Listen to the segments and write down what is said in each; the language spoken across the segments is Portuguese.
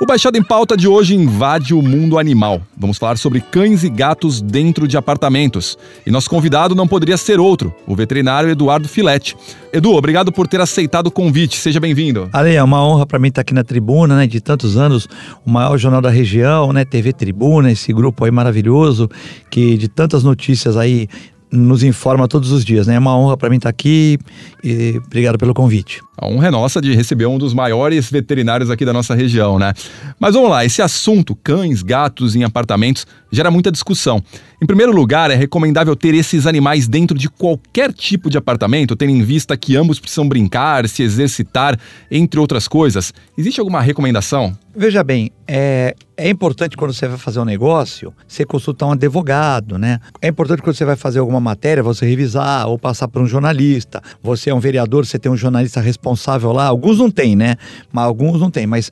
O Baixada em Pauta de hoje invade o mundo animal. Vamos falar sobre cães e gatos dentro de apartamentos. E nosso convidado não poderia ser outro, o veterinário Eduardo Filete. Edu, obrigado por ter aceitado o convite. Seja bem-vindo. Ale, é uma honra para mim estar aqui na tribuna, né, de tantos anos, o maior jornal da região, né, TV Tribuna, esse grupo aí maravilhoso, que de tantas notícias aí nos informa todos os dias, né? É uma honra para mim estar aqui e obrigado pelo convite. A honra é nossa de receber um dos maiores veterinários aqui da nossa região, né? Mas vamos lá, esse assunto, cães, gatos em apartamentos, gera muita discussão. Em primeiro lugar, é recomendável ter esses animais dentro de qualquer tipo de apartamento, tendo em vista que ambos precisam brincar, se exercitar, entre outras coisas. Existe alguma recomendação? Veja bem, é, é importante quando você vai fazer um negócio, você consultar um advogado, né? É importante quando você vai fazer alguma matéria, você revisar ou passar para um jornalista. Você é um vereador, você tem um jornalista responsável lá. Alguns não tem, né? Mas alguns não tem, mas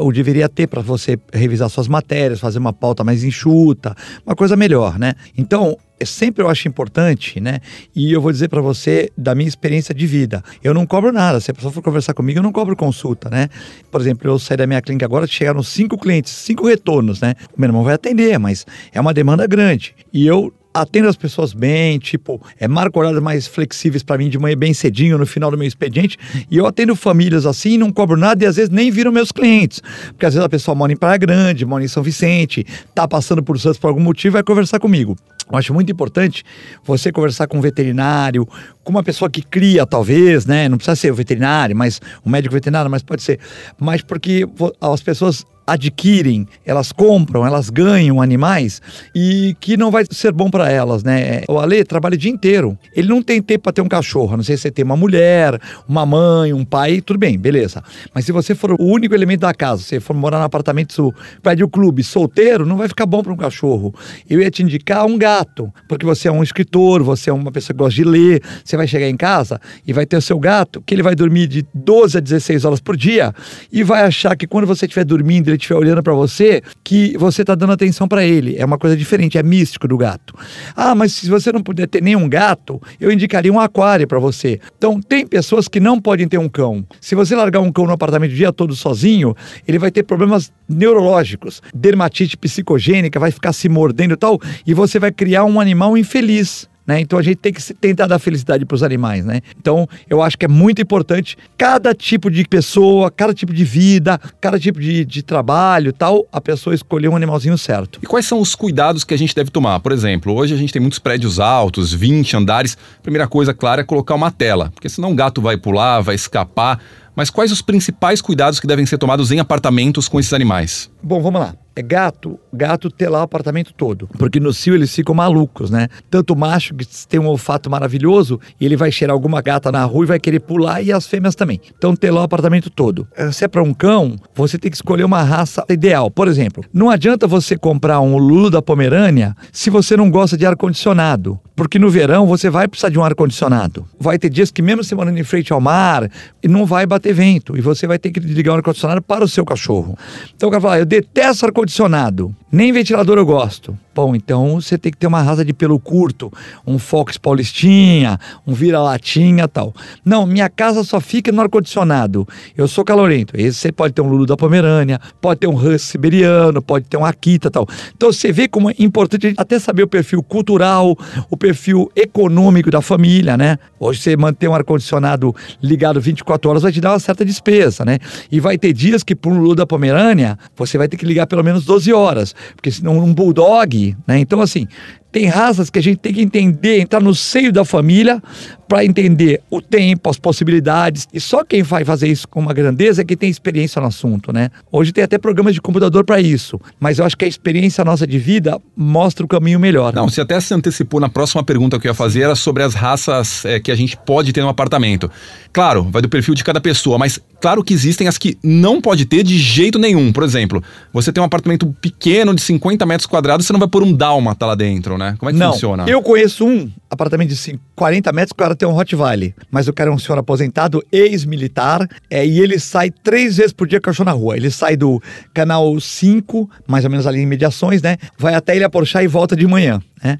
o deveria ter para você revisar suas matérias, fazer uma pauta mais enxuta, uma coisa melhor, né? Então, sempre eu acho importante, né? E eu vou dizer para você da minha experiência de vida. Eu não cobro nada. Se a pessoa for conversar comigo, eu não cobro consulta, né? Por exemplo, eu saí da minha clínica agora, chegaram cinco clientes, cinco retornos, né? O meu irmão vai atender, mas é uma demanda grande. E eu atendo as pessoas bem, tipo, é, marco horários mais flexíveis para mim de manhã bem cedinho no final do meu expediente, e eu atendo famílias assim, não cobro nada e às vezes nem viram meus clientes, porque às vezes a pessoa mora em Praia Grande, mora em São Vicente, tá passando por Santos por algum motivo, vai conversar comigo. Eu acho muito importante você conversar com um veterinário, com uma pessoa que cria, talvez, né? Não precisa ser o veterinário, mas um médico veterinário, mas pode ser. Mas porque as pessoas adquirem, elas compram, elas ganham animais e que não vai ser bom para elas, né? O Ale trabalha o dia inteiro. Ele não tem tempo para ter um cachorro. Não sei se você tem uma mulher, uma mãe, um pai, tudo bem, beleza. Mas se você for o único elemento da casa, se for morar no apartamento, pede o clube, solteiro, não vai ficar bom para um cachorro. Eu ia te indicar um gato, porque você é um escritor, você é uma pessoa que gosta de ler, você vai chegar em casa e vai ter o seu gato, que ele vai dormir de 12 a 16 horas por dia e vai achar que quando você estiver dormindo, ele estiver olhando para você, que você está dando atenção para ele. É uma coisa diferente, é místico do gato. Ah, mas se você não puder ter nenhum gato, eu indicaria um aquário para você. Então, tem pessoas que não podem ter um cão. Se você largar um cão no apartamento o dia todo sozinho, ele vai ter problemas neurológicos, dermatite psicogênica, vai ficar se mordendo e tal, e você vai criar um animal infeliz. Né? Então a gente tem que tentar dar felicidade para os animais, né? Então eu acho que é muito importante cada tipo de pessoa, cada tipo de vida, cada tipo de, de trabalho, tal, a pessoa escolher um animalzinho certo. E quais são os cuidados que a gente deve tomar? Por exemplo, hoje a gente tem muitos prédios altos, 20 andares. Primeira coisa, claro, é colocar uma tela, porque senão o gato vai pular, vai escapar. Mas quais os principais cuidados que devem ser tomados em apartamentos com esses animais? Bom, vamos lá é gato, gato ter lá o apartamento todo. Porque no cio eles ficam malucos, né? Tanto o macho que tem um olfato maravilhoso e ele vai cheirar alguma gata na rua e vai querer pular e as fêmeas também. Então ter lá o apartamento todo. Eh, se é para um cão, você tem que escolher uma raça ideal. Por exemplo, não adianta você comprar um Lulu da Pomerânia se você não gosta de ar-condicionado. Porque no verão você vai precisar de um ar-condicionado. Vai ter dias que mesmo você morando em frente ao mar, não vai bater vento. E você vai ter que ligar o ar-condicionado para o seu cachorro. Então o cara fala, ah, eu detesto ar-condicionado ar-condicionado. Nem ventilador eu gosto. Bom, então você tem que ter uma raça de pelo curto, um Fox Paulistinha, um vira-latinha tal. Não, minha casa só fica no ar-condicionado. Eu sou calorento. Esse você pode ter um Lulu da Pomerânia, pode ter um Husky siberiano, pode ter um Akita tal. Então você vê como é importante até saber o perfil cultural, o perfil econômico da família, né? Hoje você manter um ar-condicionado ligado 24 horas vai te dar uma certa despesa, né? E vai ter dias que para um Lulu da Pomerânia você vai ter que ligar pelo menos 12 horas, porque senão um Bulldog né? Então, assim, Tem raças que a gente tem que entender, entrar no seio da família para entender o tempo, as possibilidades. E só quem vai fazer isso com uma grandeza é quem tem experiência no assunto, né? Hoje tem até programas de computador para isso, mas eu acho que a experiência nossa de vida mostra o caminho melhor. Não, você até se antecipou na próxima pergunta que eu ia fazer era sobre as raças é, que a gente pode ter no apartamento. Claro, vai do perfil de cada pessoa, mas claro que existem as que não pode ter de jeito nenhum. Por exemplo, você tem um apartamento pequeno de 50 metros quadrados, você não vai pôr um dálmata lá dentro, né? Como é que não, funciona? Eu conheço um apartamento de 40 metros, o tem um Rottweiler, mas o cara é um senhor aposentado, ex-militar, é, e ele sai três vezes por dia cachorro na rua. Ele sai do canal 5, mais ou menos ali em mediações, né? Vai até Ilha Porchá e volta de manhã. Né?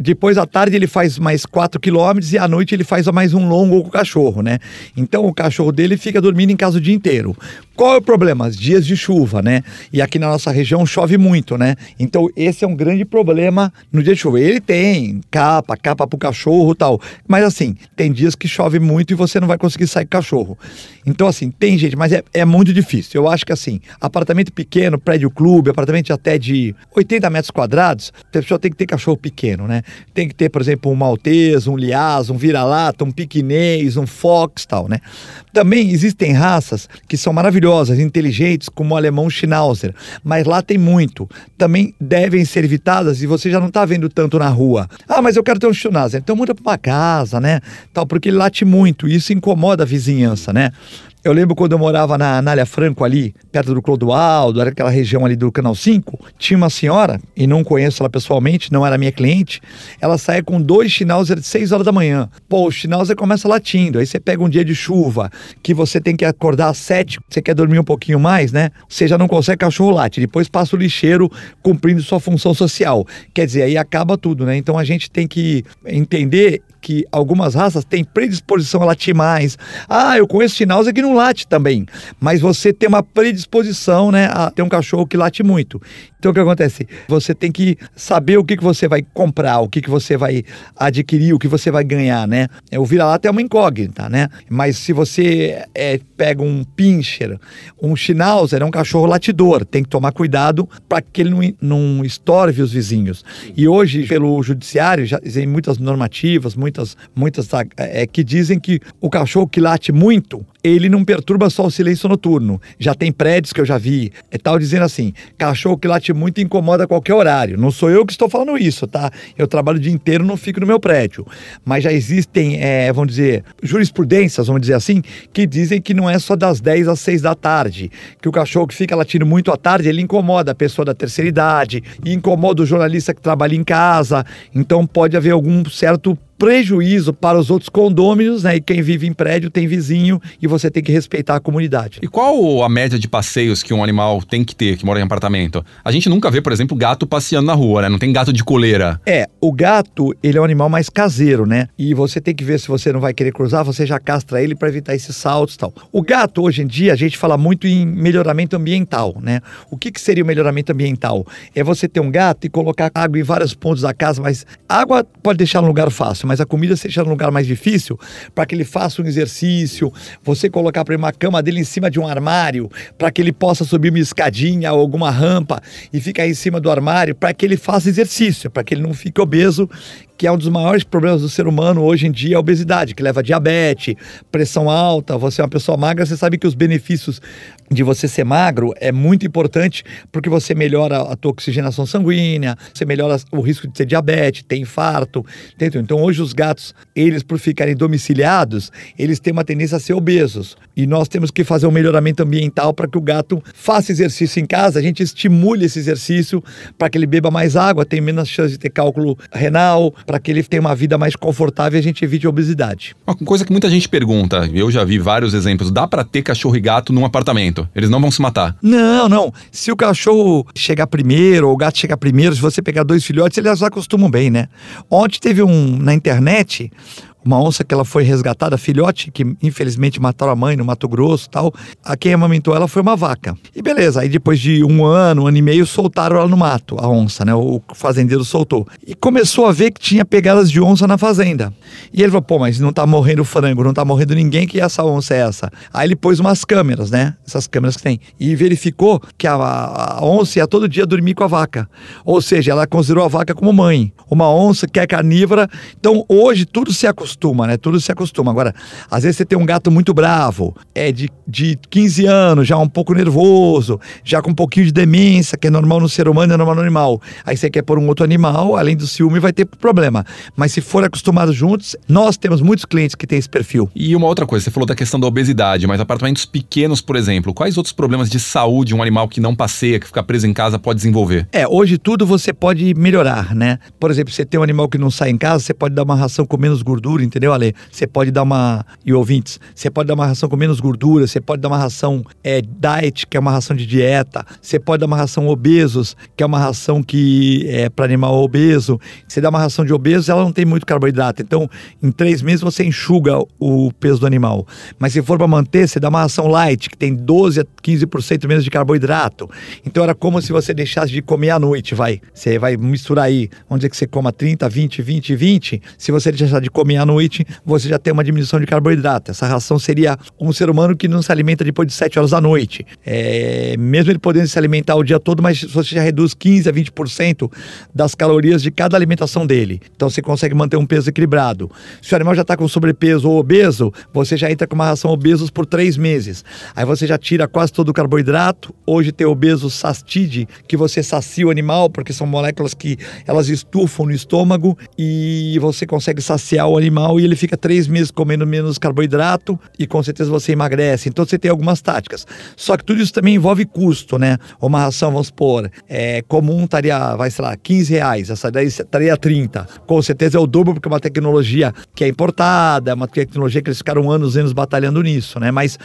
Depois à tarde ele faz mais 4 quilômetros e à noite ele faz mais um longo com o cachorro, né? Então o cachorro dele fica dormindo em casa o dia inteiro. Qual é o problema? Os dias de chuva, né? E aqui na nossa região chove muito, né? Então esse é um grande problema no dia de chuva. Ele tem capa, capa pro cachorro tal. Mas assim, tem dias que chove muito e você não vai conseguir sair com o cachorro. Então assim, tem gente, mas é, é muito difícil. Eu acho que assim, apartamento pequeno, prédio clube, apartamento até de 80 metros quadrados, a pessoa tem que ter cachorro pequeno, né? Tem que ter, por exemplo, um maltês, um liaz, um vira-lata, um piquinês, um fox, tal, né? Também existem raças que são maravilhosas, inteligentes, como o alemão Schnauzer, mas lá tem muito. Também devem ser evitadas e você já não está vendo tanto na rua. Ah, mas eu quero ter um Schnauzer. Então muda para uma casa, né? Tal, porque ele late muito e isso incomoda a vizinhança, né? Eu lembro quando eu morava na Anália Franco ali, perto do Clodoaldo, era aquela região ali do Canal 5, tinha uma senhora, e não conheço ela pessoalmente, não era minha cliente, ela saía com dois Schnauzer de 6 horas da manhã. Pô, o Schnauzer começa latindo, aí você pega um dia de chuva, que você tem que acordar às 7, você quer dormir um pouquinho mais, né? Você já não consegue cachorro late, depois passa o lixeiro cumprindo sua função social. Quer dizer, aí acaba tudo, né? Então a gente tem que entender que algumas raças têm predisposição a latir mais. Ah, eu conheço Schnauzer que não late também, mas você tem uma predisposição, né, a ter um cachorro que late muito. Então o que acontece? Você tem que saber o que, que você vai comprar, o que, que você vai adquirir, o que você vai ganhar, né? O vira-lata é uma incógnita, né? Mas se você é, pega um pincher, um schnauzer, é um cachorro latidor, tem que tomar cuidado para que ele não, não estorve os vizinhos. E hoje, pelo judiciário, já tem muitas normativas, muitas, muitas é, que dizem que o cachorro que late muito, ele não perturba só o silêncio noturno. Já tem prédios que eu já vi, é tal dizendo assim, cachorro que late muito incomoda a qualquer horário. Não sou eu que estou falando isso, tá? Eu trabalho o dia inteiro, não fico no meu prédio. Mas já existem, é, vamos dizer, jurisprudências, vamos dizer assim, que dizem que não é só das 10 às 6 da tarde. Que o cachorro que fica latindo muito à tarde, ele incomoda a pessoa da terceira idade, incomoda o jornalista que trabalha em casa. Então pode haver algum certo prejuízo para os outros condôminos, né? E quem vive em prédio tem vizinho e você tem que respeitar a comunidade. E qual a média de passeios que um animal tem que ter que mora em apartamento? A gente nunca vê, por exemplo, gato passeando na rua, né? Não tem gato de coleira. É, o gato, ele é um animal mais caseiro, né? E você tem que ver se você não vai querer cruzar, você já castra ele para evitar esses saltos e tal. O gato, hoje em dia, a gente fala muito em melhoramento ambiental, né? O que, que seria o melhoramento ambiental? É você ter um gato e colocar água em vários pontos da casa, mas água pode deixar no lugar fácil, mas a comida deixa no lugar mais difícil para que ele faça um exercício, você colocar para uma cama dele em cima de um armário, para que ele possa subir uma escadinha ou alguma rampa e ficar em cima do armário, para que ele faça exercício, para que ele não fique obeso, que é um dos maiores problemas do ser humano hoje em dia, a obesidade, que leva a diabetes, pressão alta, você é uma pessoa magra, você sabe que os benefícios de você ser magro é muito importante porque você melhora a tua oxigenação sanguínea, você melhora o risco de ter diabetes, ter infarto, entendeu? Então hoje os gatos, eles por ficarem domiciliados, eles têm uma tendência a ser obesos. E nós temos que fazer um melhoramento ambiental para que o gato faça exercício em casa, a gente estimule esse exercício para que ele beba mais água, tenha menos chance de ter cálculo renal, para que ele tenha uma vida mais confortável e a gente evite a obesidade. Uma coisa que muita gente pergunta, eu já vi vários exemplos, dá para ter cachorro e gato num apartamento? Eles não vão se matar? Não, não. Se o cachorro chegar primeiro ou o gato chegar primeiro, se você pegar dois filhotes, eles acostumam bem, né? Ontem teve um na internet uma onça que ela foi resgatada, filhote, que infelizmente mataram a mãe no Mato Grosso tal. A quem amamentou ela foi uma vaca. E beleza, aí depois de um ano, um ano e meio, soltaram ela no mato, a onça, né? O fazendeiro soltou. E começou a ver que tinha pegadas de onça na fazenda. E ele falou, pô, mas não tá morrendo frango, não tá morrendo ninguém, que essa onça é essa? Aí ele pôs umas câmeras, né? Essas câmeras que tem. E verificou que a, a onça ia todo dia dormir com a vaca. Ou seja, ela considerou a vaca como mãe. Uma onça que é carnívora. Então hoje tudo se acostuma, né? Tudo se acostuma. Agora, às vezes você tem um gato muito bravo, é de, de 15 anos, já um pouco nervoso, já com um pouquinho de demência, que é normal no ser humano é normal no animal. Aí você quer pôr um outro animal, além do ciúme, vai ter problema. Mas se for acostumado juntos, nós temos muitos clientes que têm esse perfil. E uma outra coisa, você falou da questão da obesidade, mas apartamentos pequenos, por exemplo, quais outros problemas de saúde um animal que não passeia, que fica preso em casa, pode desenvolver? É, hoje tudo você pode melhorar, né? Por exemplo, você tem um animal que não sai em casa, você pode dar uma ração com menos gordura, entendeu, Ale? Você pode dar uma. E ouvintes, você pode dar uma ração com menos gordura, você pode dar uma ração é, diet, que é uma ração de dieta, você pode dar uma ração obesos, que é uma ração que é para animal obeso. Você dá uma ração de obeso, ela não tem muito carboidrato. Então, em três meses você enxuga o peso do animal. Mas se for para manter, você dá uma ração light, que tem 12 a 15% menos de carboidrato. Então era como se você deixasse de comer à noite, vai. Você vai misturar aí, vamos dizer que você coma 30, 20, 20, 20. Se você deixar de comer à você já tem uma diminuição de carboidrato. Essa ração seria um ser humano que não se alimenta depois de 7 horas da noite. É, mesmo ele podendo se alimentar o dia todo, mas você já reduz 15 a 20% das calorias de cada alimentação dele. Então você consegue manter um peso equilibrado. Se o animal já está com sobrepeso ou obeso, você já entra com uma ração obesos por três meses. Aí você já tira quase todo o carboidrato. Hoje tem obeso sastide, que você sacia o animal, porque são moléculas que elas estufam no estômago e você consegue saciar o animal e ele fica três meses comendo menos carboidrato e com certeza você emagrece. Então você tem algumas táticas. Só que tudo isso também envolve custo, né? Uma ração, vamos supor, é, comum estaria, vai, sei lá, 15 reais, essa daí estaria 30. Com certeza é o dobro, porque é uma tecnologia que é importada, é uma tecnologia que eles ficaram anos e anos batalhando nisso, né? Mas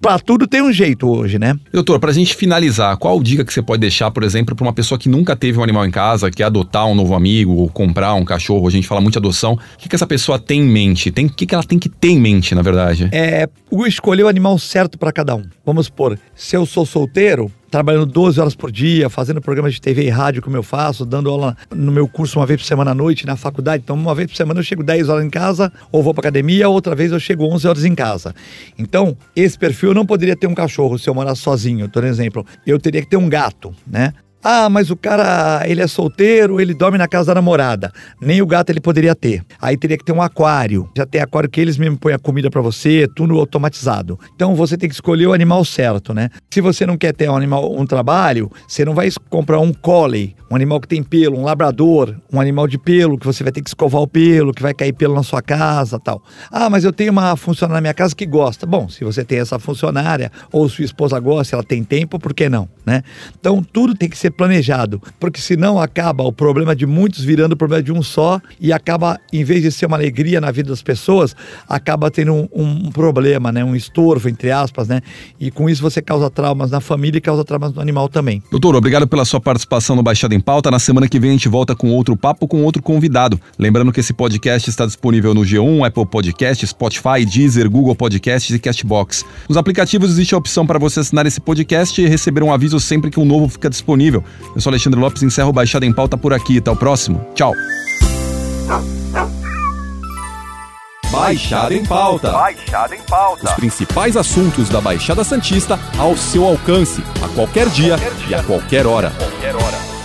Pra tudo tem um jeito hoje, né? Doutor, pra gente finalizar, qual dica que você pode deixar, por exemplo, para uma pessoa que nunca teve um animal em casa, quer adotar um novo amigo ou comprar um cachorro, a gente fala muito de adoção, o que, que essa pessoa tem em mente? Tem, o que, que ela tem que ter em mente, na verdade? É escolher o animal certo para cada um. Vamos supor, se eu sou solteiro, trabalhando 12 horas por dia, fazendo programas de TV e rádio como eu faço, dando aula no meu curso uma vez por semana à noite na faculdade. Então, uma vez por semana eu chego 10 horas em casa, ou vou para academia, outra vez eu chego 11 horas em casa. Então, esse perfil eu não poderia ter um cachorro se eu morasse sozinho, por exemplo. Eu teria que ter um gato, né? Ah, mas o cara, ele é solteiro, ele dorme na casa da namorada. Nem o gato ele poderia ter. Aí teria que ter um aquário. Já tem aquário que eles mesmo põem a comida para você, tudo automatizado. Então você tem que escolher o animal certo, né? Se você não quer ter um animal, um trabalho, você não vai comprar um collie, um animal que tem pelo, um labrador, um animal de pelo que você vai ter que escovar o pelo, que vai cair pelo na sua casa, tal. Ah, mas eu tenho uma funcionária na minha casa que gosta. Bom, se você tem essa funcionária ou sua esposa gosta, ela tem tempo, por que não, né? Então tudo tem que ser planejado, porque senão acaba o problema de muitos virando o problema de um só e acaba, em vez de ser uma alegria na vida das pessoas, acaba tendo um, um problema, né? um estorvo, entre aspas, né? E com isso você causa traumas na família e causa traumas no animal também. Doutor, obrigado pela sua participação no Baixada em Pauta. Na semana que vem a gente volta com outro papo com outro convidado. Lembrando que esse podcast está disponível no G1, Apple Podcast, Spotify, Deezer, Google Podcasts e Castbox. Nos aplicativos existe a opção para você assinar esse podcast e receber um aviso sempre que um novo fica disponível disponível. Eu sou Alexandre Lopes, encerro o Baixada em Pauta por aqui. Até o próximo. Tchau. Baixada em Pauta. Baixada em Pauta. Os principais assuntos da Baixada Santista ao seu alcance, a qualquer dia, qualquer dia. e a qualquer hora. Qualquer hora.